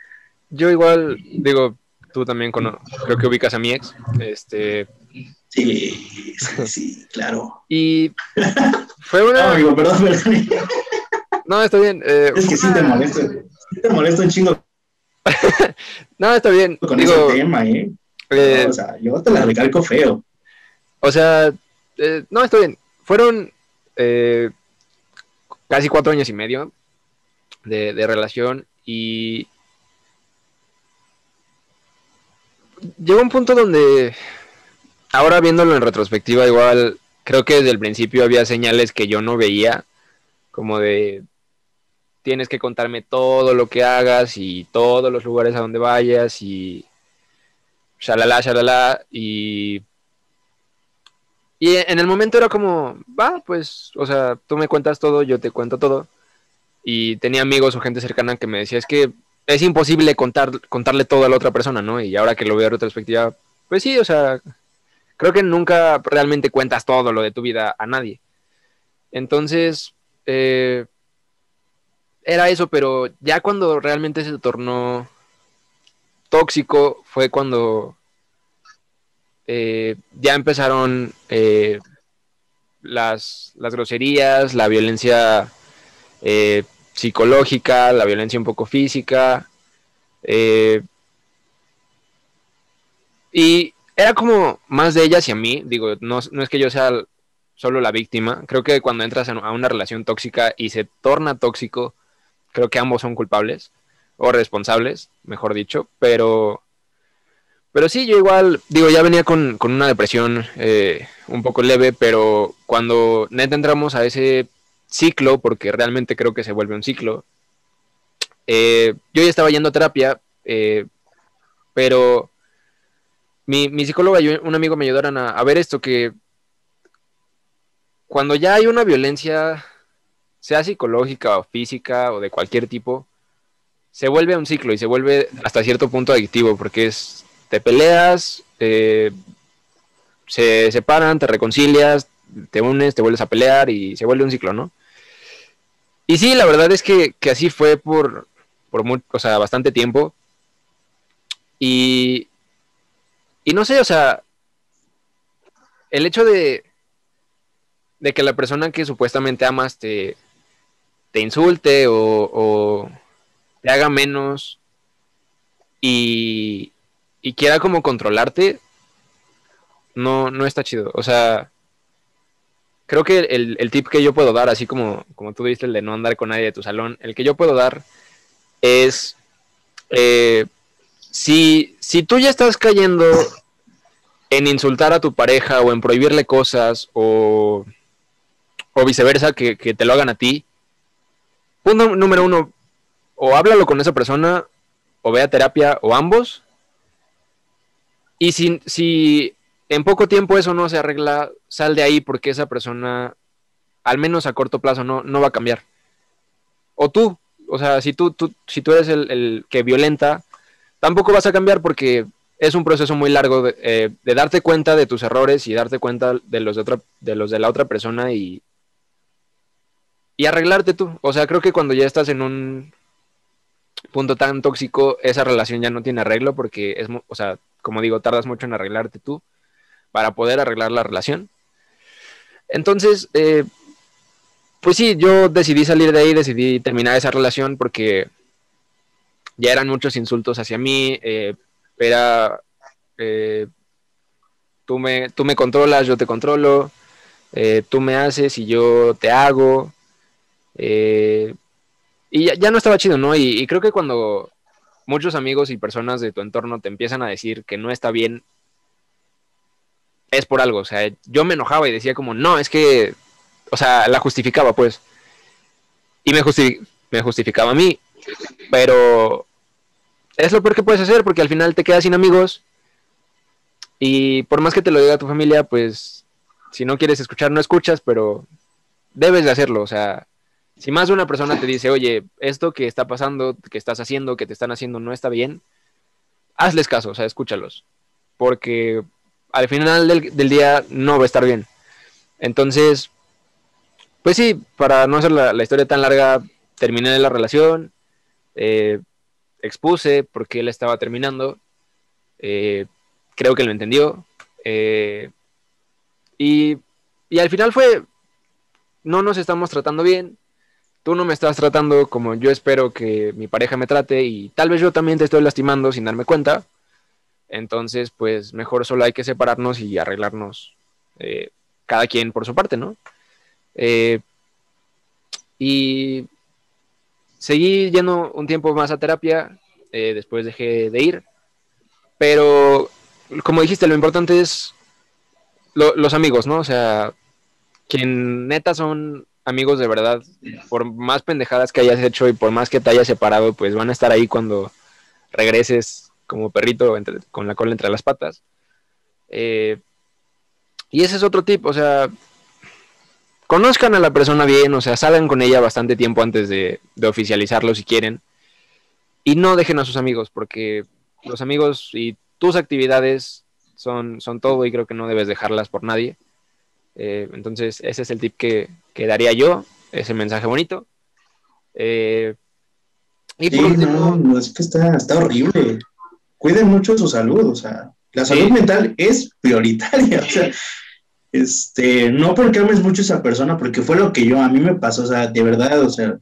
[SPEAKER 1] yo igual, digo, tú también creo que ubicas a mi ex, este,
[SPEAKER 2] Sí, sí, claro. [LAUGHS]
[SPEAKER 1] Y fue una.
[SPEAKER 2] No, amigo, perdón, perdón.
[SPEAKER 1] No, está bien. Eh,
[SPEAKER 2] es que sí te molesto. Sí te molesto un chingo. [LAUGHS]
[SPEAKER 1] no, está bien.
[SPEAKER 2] Con Digo, ese tema, ¿eh? eh o sea, yo te la recalco feo.
[SPEAKER 1] O sea, eh, no, está bien. Fueron eh, casi cuatro años y medio de, relación y llegó un punto donde ahora viéndolo en retrospectiva, igual creo que desde el principio había señales que yo no veía, como de tienes que contarme todo lo que hagas y todos los lugares a donde vayas y shalala, shalala, y y en el momento era como, va, pues, o sea, tú me cuentas todo, yo te cuento todo. Y tenía amigos o gente cercana que me decía, es que es imposible contar, contarle todo a la otra persona, ¿no? Y ahora que lo veo en retrospectiva, pues sí, o sea, creo que nunca realmente cuentas todo lo de tu vida a nadie. Entonces, eh, era eso, pero ya cuando realmente se tornó tóxico fue cuando eh, ya empezaron eh, las, las, groserías, la violencia psicológica, la violencia un poco física. y era como más de ellas y a mí, digo, no, es que yo sea solo la víctima, creo que cuando entras a una relación tóxica y se torna tóxico, creo que ambos son culpables o responsables, mejor dicho, pero pero sí, yo igual, digo, ya venía con, una depresión eh, un poco leve, pero cuando neta entramos a ese ciclo, porque realmente creo que se vuelve un ciclo, eh, yo ya estaba yendo a terapia, eh, pero mi, mi psicóloga y un amigo me ayudaron a, ver esto, que cuando ya hay una violencia, sea psicológica o física o de cualquier tipo, se vuelve un ciclo y se vuelve hasta cierto punto adictivo porque es, te peleas, eh, se separan, te reconcilias, te unes, te vuelves a pelear y se vuelve un ciclo, ¿no? Y sí, la verdad es que, así fue por, por o sea, bastante tiempo. Y, y no sé, o sea, el hecho de, de que la persona que supuestamente amas te, te insulte o, te haga menos y, y quiera como controlarte, no, no está chido. O sea, creo que el, tip que yo puedo dar, así como, como tú dijiste, el de no andar con nadie de tu salón, el que yo puedo dar es, eh, si, si tú ya estás cayendo en insultar a tu pareja o en prohibirle cosas o, o viceversa, que, te lo hagan a ti, punto número uno, o háblalo con esa persona o ve a terapia o ambos. Y si, si en poco tiempo eso no se arregla, sal de ahí porque esa persona, al menos a corto plazo, no, no va a cambiar. O tú, o sea, si tú, tú, si tú eres el, que violenta, tampoco vas a cambiar porque es un proceso muy largo eh, de, darte cuenta de tus errores y darte cuenta de los de, otra, de los de la otra persona y, y arreglarte tú. O sea, creo que cuando ya estás en un punto tan tóxico, esa relación ya no tiene arreglo porque es, o sea, como digo, tardas mucho en arreglarte tú para poder arreglar la relación. Entonces, eh, pues sí, yo decidí salir de ahí, decidí terminar esa relación porque ya eran muchos insultos hacia mí, eh, era, eh, tú, me, tú me controlas, yo te controlo, tú me haces y yo te hago. Y ya, no estaba chido, ¿no? y creo que cuando muchos amigos y personas de tu entorno te empiezan a decir que no está bien es por algo. O sea, yo me enojaba y decía como, no, es que, o sea, la justificaba, pues. Y me, me justificaba a mí. Pero es lo peor que puedes hacer porque al final te quedas sin amigos. Y por más que te lo diga tu familia, pues si no quieres escuchar, no escuchas, pero debes de hacerlo. O sea, si más de una persona te dice, oye, esto que está pasando, que estás haciendo, que te están haciendo, no está bien, hazles caso, o sea, escúchalos. Porque al final del, día no va a estar bien. Entonces, pues sí, para no hacer la, historia tan larga, terminé la relación, eh, expuse por qué él estaba terminando, eh, creo que lo entendió, eh, y, y al final fue, no nos estamos tratando bien, tú no me estás tratando como yo espero que mi pareja me trate y tal vez yo también te estoy lastimando sin darme cuenta. Entonces, pues mejor solo hay que separarnos y arreglarnos eh, cada quien por su parte, ¿no? Eh, y seguí yendo un tiempo más a terapia, eh, después dejé de ir, pero como dijiste, lo importante es los amigos, ¿no? O sea, quien neta son amigos de verdad, por más pendejadas que hayas hecho y por más que te hayas separado, pues van a estar ahí cuando regreses como perrito con la cola entre las patas. Eh, y ese es otro tip, o sea, conozcan a la persona bien, o sea, salgan con ella bastante tiempo antes de, oficializarlo si quieren. Y no dejen a sus amigos, porque los amigos y tus actividades son, son todo y creo que no debes dejarlas por nadie. Eh, entonces, ese es el tip que, daría yo, ese mensaje bonito.
[SPEAKER 2] Eh, y por último, no, es que está, está horrible cuiden mucho su salud, o sea, la salud mental es prioritaria, o sea, este, no porque ames mucho a esa persona, porque fue lo que yo, a mí me pasó, o sea, de verdad, o sea,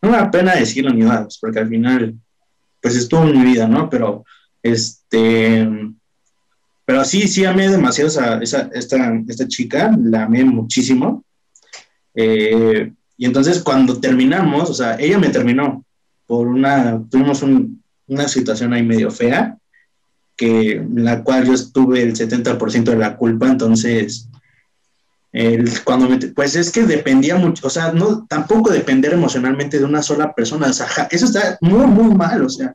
[SPEAKER 2] no me da pena decirlo ni nada, pues, porque al final, pues estuvo en mi vida, ¿no? Pero, este, pero sí, sí amé demasiado a esa, esta, esta chica, la amé muchísimo. Eh, y entonces cuando terminamos, o sea, ella me terminó por una, tuvimos un, una situación ahí medio fea, que en la cual yo estuve el 70% de la culpa, entonces, cuando me, pues es que dependía mucho, o sea, no, tampoco depender emocionalmente de una sola persona, eso está muy, muy mal, o sea,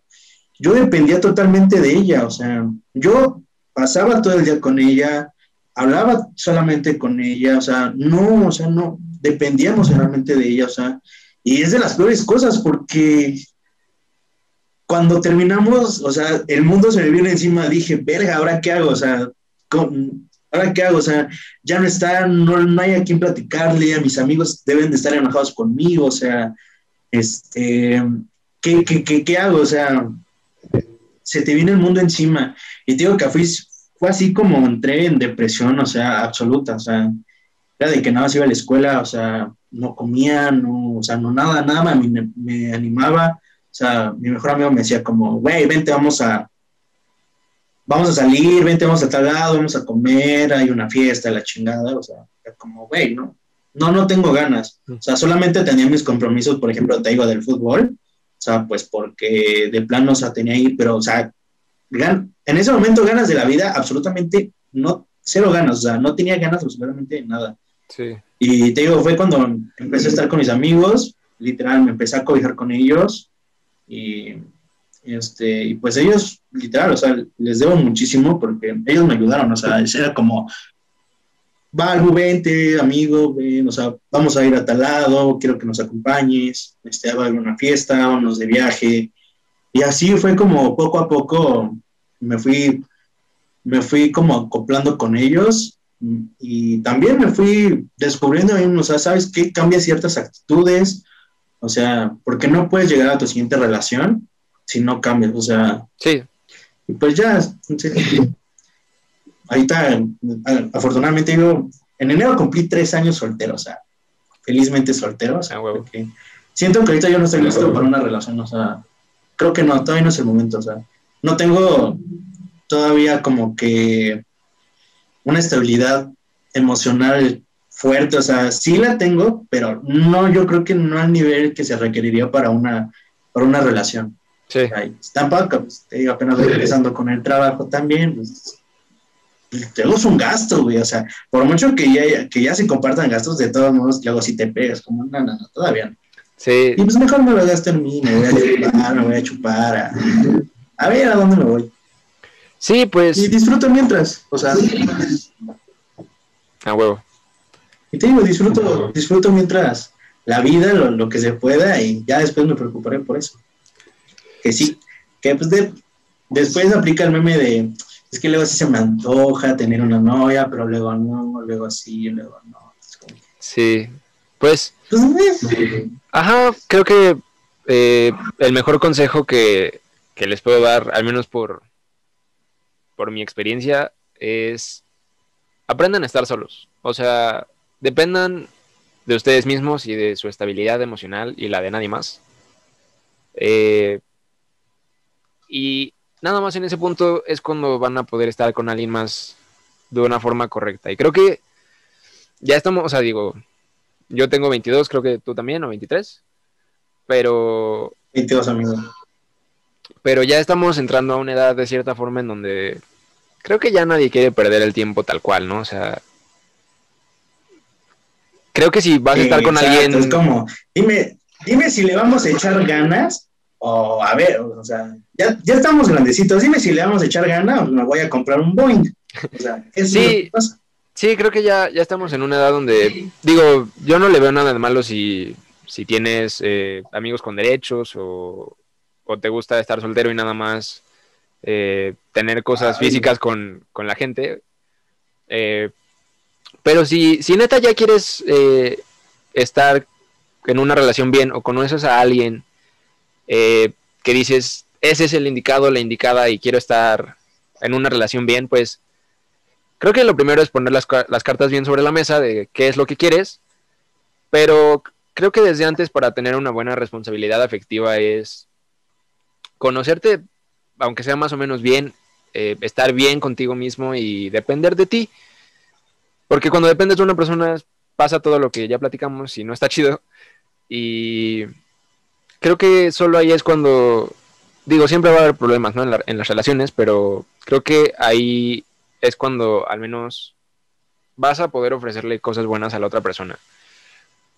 [SPEAKER 2] yo dependía totalmente de ella, o sea, yo pasaba todo el día con ella, hablaba solamente con ella, o sea, no, o sea, no, dependía emocionalmente de ella, o sea, y es de las peores cosas porque cuando terminamos, o sea, el mundo se me vino encima, dije, verga, ¿ahora qué hago? O sea, ¿ahora qué hago? O sea, ya no está, no, no hay a quien platicarle, a mis amigos deben de estar enojados conmigo, o sea, este, ¿qué, qué, qué, qué hago? O sea, se te viene el mundo encima. Y te digo que fui, fue así como entré en depresión, o sea, absoluta, o sea, era de que nada más iba a la escuela, o sea, no comía, no, o sea, no nada, nada me, me animaba. O sea, mi mejor amigo me decía como, güey, vente, vamos a, vamos a salir, vente, vamos a tal lado, vamos a comer, hay una fiesta, la chingada, o sea, como, güey, ¿no? No, no tengo ganas. O sea, solamente tenía mis compromisos, por ejemplo, te digo, del fútbol, o sea, pues porque de plano, o sea, tenía ahí, pero, o sea, en ese momento ganas de la vida, absolutamente no, cero ganas, o sea, no tenía ganas absolutamente de nada.
[SPEAKER 1] Sí.
[SPEAKER 2] Y te digo, fue cuando empecé a estar con mis amigos, literal, me empecé a cobijar con ellos y, este, y pues ellos, literal, o sea, les debo muchísimo porque ellos me ayudaron, o sea, era como, va, vente, amigo, ven, o sea, vamos a ir a tal lado, quiero que nos acompañes, este, va a haber una fiesta, vámonos de viaje. Y así fue como poco a poco me fui, me fui como acoplando con ellos y también me fui descubriendo, o sea, ¿sabes qué? Cambia ciertas actitudes, o sea, porque no puedes llegar a tu siguiente relación si no cambias, o sea.
[SPEAKER 1] Sí.
[SPEAKER 2] Y pues ya, ahorita, afortunadamente digo, en enero cumplí tres años soltero, o sea, felizmente soltero, o sea,
[SPEAKER 1] ah,
[SPEAKER 2] siento que ahorita yo no estoy listo para una relación, o sea, creo que no, todavía no es el momento, o sea, no tengo todavía como que una estabilidad emocional fuerte, o sea, sí la tengo, pero no, yo creo que no al nivel que se requeriría para una, para una relación.
[SPEAKER 1] Sí.
[SPEAKER 2] tampoco, pues, te digo, apenas regresando con el trabajo también, pues, luego es un gasto, güey, o sea, por mucho que ya, que ya se compartan gastos, de todos modos, luego si te pegas, como, no, no, no, todavía no.
[SPEAKER 1] Sí.
[SPEAKER 2] Y pues mejor me lo gasto en mí, me voy a chupar, me voy a chupar, a, a ver a dónde me voy.
[SPEAKER 1] Sí, pues.
[SPEAKER 2] Y disfruto mientras, o sea.
[SPEAKER 1] A huevo.
[SPEAKER 2] Y te digo, disfruto, disfruto mientras la vida, lo, lo, que se pueda, y ya después me preocuparé por eso. Que sí, que pues de, después aplica el meme de es que luego sí se me antoja tener una novia, pero luego no, luego sí, luego no.
[SPEAKER 1] Sí, pues,
[SPEAKER 2] pues
[SPEAKER 1] ajá, creo que eh, el mejor consejo que, que, les puedo dar, al menos por, por mi experiencia, es aprendan a estar solos. O sea, dependan de ustedes mismos y de su estabilidad emocional y la de nadie más. Eh, y nada más en ese punto es cuando van a poder estar con alguien más de una forma correcta. Y creo que ya estamos, o sea, digo, yo tengo 22, creo que tú también, o 23, pero...
[SPEAKER 2] 22 amigos.
[SPEAKER 1] Pero ya estamos entrando a una edad de cierta forma en donde creo que ya nadie quiere perder el tiempo tal cual, ¿no? O sea, creo que si vas a estar con alguien...
[SPEAKER 2] Es como, dime, dime si le vamos a echar ganas o a ver, o sea, ya, ya estamos grandecitos, dime si le vamos a echar ganas, me voy a comprar un Boeing. O sea,
[SPEAKER 1] sí, sí, creo que ya, ya estamos en una edad donde, digo, yo no le veo nada de malo si, si tienes eh, amigos con derechos o, o, te gusta estar soltero y nada más eh, tener cosas físicas con, con, la gente. Eh, pero si, si neta ya quieres estar en una relación bien o conoces a alguien eh, que dices, ese es el indicado, la indicada y quiero estar en una relación bien, pues creo que lo primero es poner las, cartas bien sobre la mesa de qué es lo que quieres, pero creo que desde antes para tener una buena responsabilidad afectiva es conocerte, aunque sea más o menos bien, eh, estar bien contigo mismo y depender de ti. Porque cuando dependes de una persona pasa todo lo que ya platicamos y no está chido. Y creo que solo ahí es cuando, digo, siempre va a haber problemas ¿no? en, las relaciones, pero creo que ahí es cuando al menos vas a poder ofrecerle cosas buenas a la otra persona.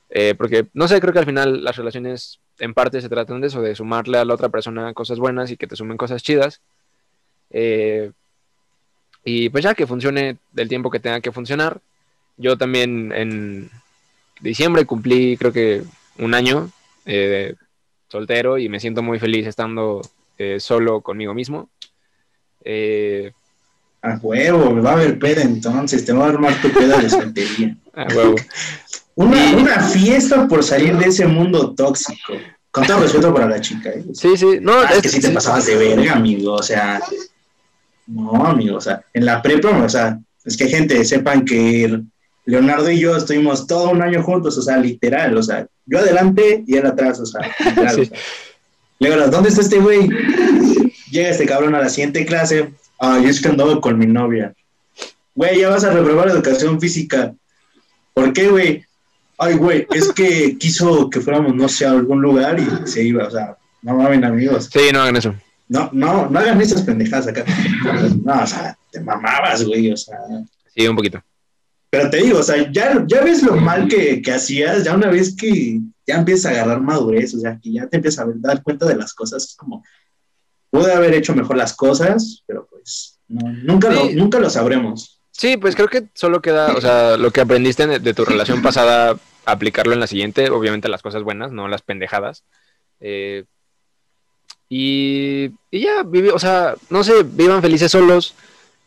[SPEAKER 1] Eh, porque, no sé, creo que al final las relaciones en parte se tratan de eso, de sumarle a la otra persona cosas buenas y que te sumen cosas chidas. Eh, y pues ya que funcione del tiempo que tenga que funcionar. Yo también en diciembre cumplí creo que un año eh, soltero y me siento muy feliz estando solo conmigo mismo.
[SPEAKER 2] A huevo, me va a haber peda entonces, te va a armar tu peda de soltería. [LAUGHS]
[SPEAKER 1] a huevo.
[SPEAKER 2] Una, una fiesta por salir de ese mundo tóxico. Con todo respeto para la chica. ¿eh?
[SPEAKER 1] Sí, sí, no,
[SPEAKER 2] Ah, es
[SPEAKER 1] es-
[SPEAKER 2] que sí te pasabas de verga, amigo. O sea, no, amigo. O sea, en la prepa, o sea, es que gente, sepan que Leonardo y yo estuvimos todo un año juntos, o sea, literal. O sea, yo adelante y él atrás, o sea, [LAUGHS] literal.
[SPEAKER 1] Sí.
[SPEAKER 2] o sea. Luego, ¿dónde está este güey? Llega este cabrón a la siguiente clase. Ay, es que andaba con mi novia. Güey, ya vas a reprobar educación física. ¿Por qué, güey? Ay, güey, es que [LAUGHS] quiso que fuéramos, no sé, a algún lugar y se iba. O sea, no mamen, amigos.
[SPEAKER 1] Sí, no hagan eso.
[SPEAKER 2] No, no, no hagan esas pendejadas acá. No, o sea, te mamabas, güey, o sea.
[SPEAKER 1] Sí, un poquito.
[SPEAKER 2] Pero te digo, o sea, ya, ya ves lo mal que, que hacías, ya una vez que ya empiezas a agarrar madurez, o sea, que ya te empiezas a dar cuenta de las cosas, es como, pude haber hecho mejor las cosas, pero pues, no, nunca,
[SPEAKER 1] Sí.
[SPEAKER 2] lo, nunca lo sabremos.
[SPEAKER 1] Sí, pues creo que solo queda, o sea, lo que aprendiste de, tu relación [LAUGHS] pasada, aplicarlo en la siguiente, obviamente las cosas buenas, no las pendejadas. Eh, y, y ya, vivi- o sea, no sé, vivan felices solos,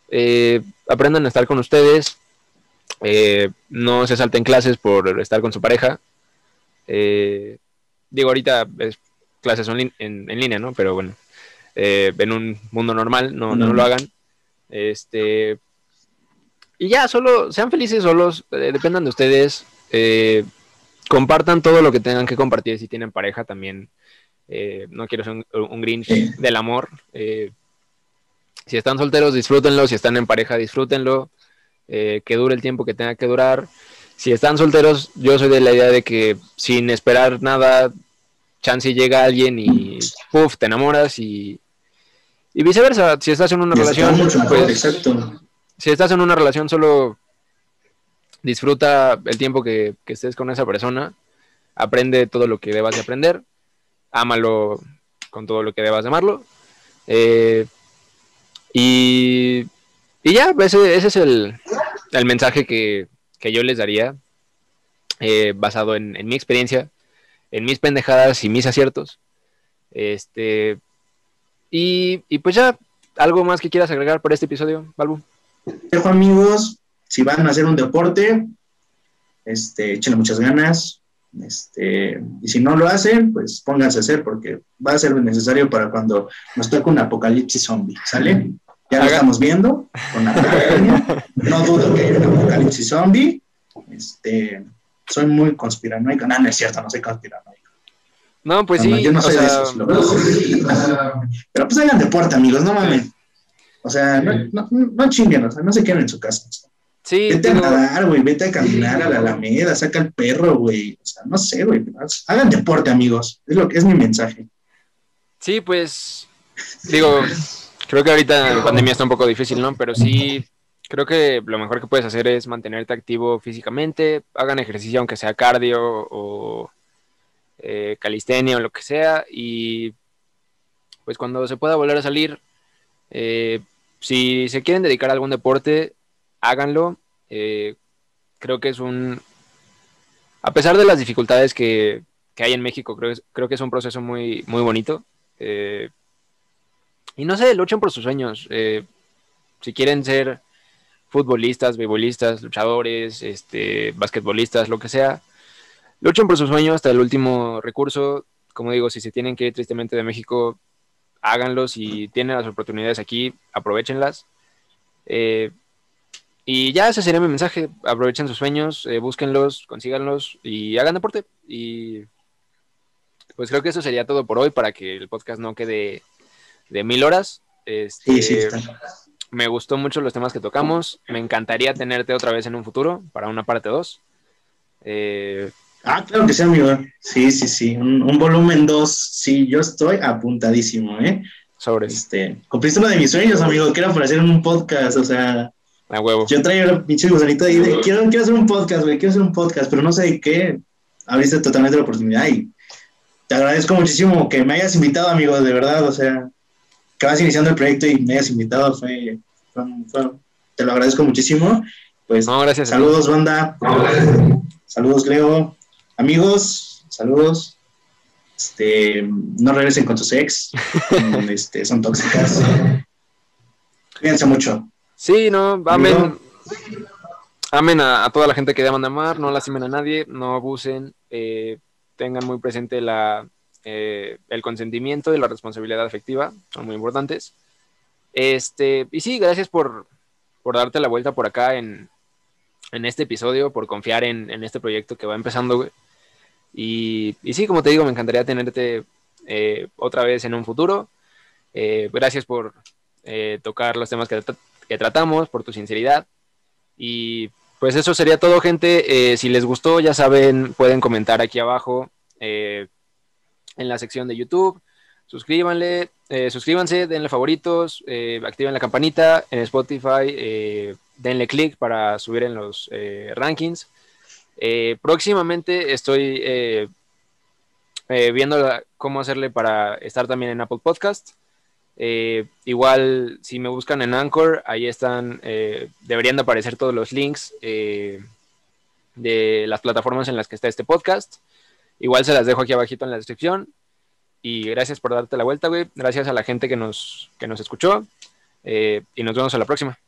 [SPEAKER 1] eh, aprendan a estar con ustedes, eh, no se salten clases por estar con su pareja. Digo, ahorita es clases onli- en, en línea, ¿no? Pero bueno, eh, en un mundo normal, no, no
[SPEAKER 2] No.
[SPEAKER 1] lo hagan. Este, y ya, solo sean felices solos, eh, dependan de ustedes, eh, compartan todo lo que tengan que compartir si tienen pareja también. no quiero ser un, un Grinch del amor. si están solteros, disfrútenlo. Si están en pareja, disfrútenlo. que dure el tiempo que tenga que durar. Si están solteros, yo soy de la idea de que sin esperar nada, chance llega alguien y puff, te enamoras y, y viceversa. Si estás en una
[SPEAKER 2] Y
[SPEAKER 1] relación,
[SPEAKER 2] mucho mejor,
[SPEAKER 1] pues,
[SPEAKER 2] exacto.
[SPEAKER 1] si estás en una relación, solo disfruta el tiempo que, que estés con esa persona, aprende todo lo que debas de aprender, ámalo con todo lo que debas de amarlo, eh, y, y ya, ese, ese es el, el mensaje que, que yo les daría, eh, basado en, en mi experiencia, en mis pendejadas y mis aciertos. Este, y, y pues ya, ¿algo más que quieras agregar por este episodio, Balbu?
[SPEAKER 2] Dejo amigos, si van a hacer un deporte, este, échenle muchas ganas, este, y si no lo hacen, pues pónganse a hacer, porque va a ser necesario para cuando nos toque un apocalipsis zombie, ¿sale? Ya lo estamos viendo con la [LAUGHS] pandemia. No dudo que haya un apocalipsis zombie. Este, soy muy conspiranoico. No, no es cierto, no soy conspiranoico.
[SPEAKER 1] No, pues sí,
[SPEAKER 2] yo no soy de
[SPEAKER 1] sea,
[SPEAKER 2] esos locos. Pero pues hagan deporte, amigos, no mames. O sea, no, no, no chinguen, o sea, no se queden en su casa.
[SPEAKER 1] sí,
[SPEAKER 2] Vete a nadar, güey, vete a caminar a la Alameda, saca el perro, güey. O sea, no sé, güey. Hagan deporte, amigos. Es lo que es mi mensaje.
[SPEAKER 1] sí, pues, digo, creo que ahorita en pandemia está un poco difícil, ¿no? Pero sí, creo que lo mejor que puedes hacer es mantenerte activo físicamente, hagan ejercicio aunque sea cardio o calistenia o lo que sea, y pues cuando se pueda volver a salir, eh, si se quieren dedicar a algún deporte, háganlo. Eh, creo que es un... A pesar de las dificultades que, que hay en México, creo, creo que es un proceso muy, muy bonito. Eh, y no sé, luchen por sus sueños. Si quieren ser futbolistas, beisbolistas, luchadores, este, basquetbolistas, lo que sea, luchen por sus sueños hasta el último recurso. Como digo, si se tienen que ir tristemente de México, háganlo. Si tienen las oportunidades aquí, aprovechenlas. Eh, y ya ese sería mi mensaje. Aprovechen sus sueños, eh, búsquenlos, consíganlos y hagan deporte. Y pues creo que eso sería todo por hoy para que el podcast no quede de mil horas. Este,
[SPEAKER 2] Sí, sí, está.
[SPEAKER 1] Me gustó mucho los temas que tocamos. Me encantaría tenerte otra vez en un futuro para una parte 2. Eh,
[SPEAKER 2] Ah, claro que sí, amigo. Sí, sí, sí. Un, un volumen 2. Sí, yo estoy apuntadísimo, ¿eh?
[SPEAKER 1] sobre
[SPEAKER 2] Este, cumpliste uno de mis sueños, amigo, que era aparecer en un podcast. O sea,
[SPEAKER 1] a huevo.
[SPEAKER 2] yo traía el pinche gusanito ahí de quiero, quiero hacer un podcast, güey, quiero hacer un podcast, pero no sé de qué. Abriste totalmente la oportunidad y te agradezco muchísimo que me hayas invitado, amigo, de verdad. O sea, que vas iniciando el proyecto y me hayas invitado. Fue, fue- fue- te lo agradezco muchísimo. Pues
[SPEAKER 1] No, gracias.
[SPEAKER 2] Saludos, banda. Saludos, Leo. Amigos, saludos. Este, no regresen con sus ex, [LAUGHS] este, son tóxicas. Cuídense mucho.
[SPEAKER 1] Sí, no, amen, amen a, toda la gente que deban de amar, no lastimen a nadie, no abusen, eh, tengan muy presente la, eh, el consentimiento y la responsabilidad afectiva, son muy importantes. Este, y sí, gracias por, por darte la vuelta por acá en, en este episodio, por confiar en, en, este proyecto que va empezando, güey. Y, sí, como te digo, me encantaría tenerte eh, otra vez en un futuro. Eh, gracias por eh, tocar los temas que, tratamos, por tu sinceridad. Y pues eso sería todo, gente. si les gustó, ya saben, pueden comentar aquí abajo en la sección de YouTube. Suscríbanle, suscríbanse, denle favoritos, activen la campanita en Spotify denle click para subir en los rankings. Eh, próximamente estoy eh, viendo cómo hacerle para estar también en Apple Podcast. igual, si me buscan en Anchor, ahí están, deberían de aparecer todos los links de las plataformas en las que está este podcast. Igual se las dejo aquí abajito en la descripción. Y gracias por darte la vuelta, güey. Gracias a la gente que nos, que nos escuchó. y nos vemos a la próxima.